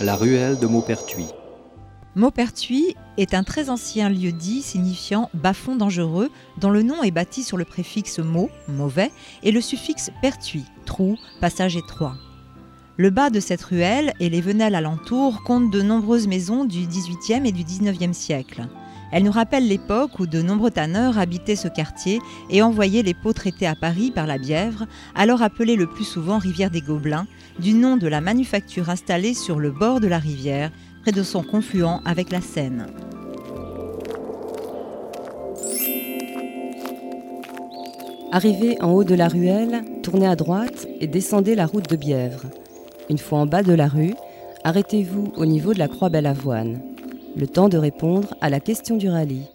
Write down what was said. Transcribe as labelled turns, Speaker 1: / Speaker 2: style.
Speaker 1: La ruelle de Maupertuis.
Speaker 2: Maupertuis est un très ancien lieu dit signifiant bas-fond dangereux, dont le nom est bâti sur le préfixe mau, mauvais, et le suffixe pertuis, trou, passage étroit. Le bas de cette ruelle et les venelles alentours comptent de nombreuses maisons du XVIIIe et du XIXe siècle. Elle nous rappelle l'époque où de nombreux tanneurs habitaient ce quartier et envoyaient les peaux traitées à Paris par la Bièvre, alors appelée le plus souvent rivière des Gobelins, du nom de la manufacture installée sur le bord de la rivière, près de son confluent avec la Seine.
Speaker 3: Arrivez en haut de la ruelle, tournez à droite et descendez la route de Bièvre. Une fois en bas de la rue, arrêtez-vous au niveau de la Croix Belle Avoine. Le temps de répondre à la question du rallye.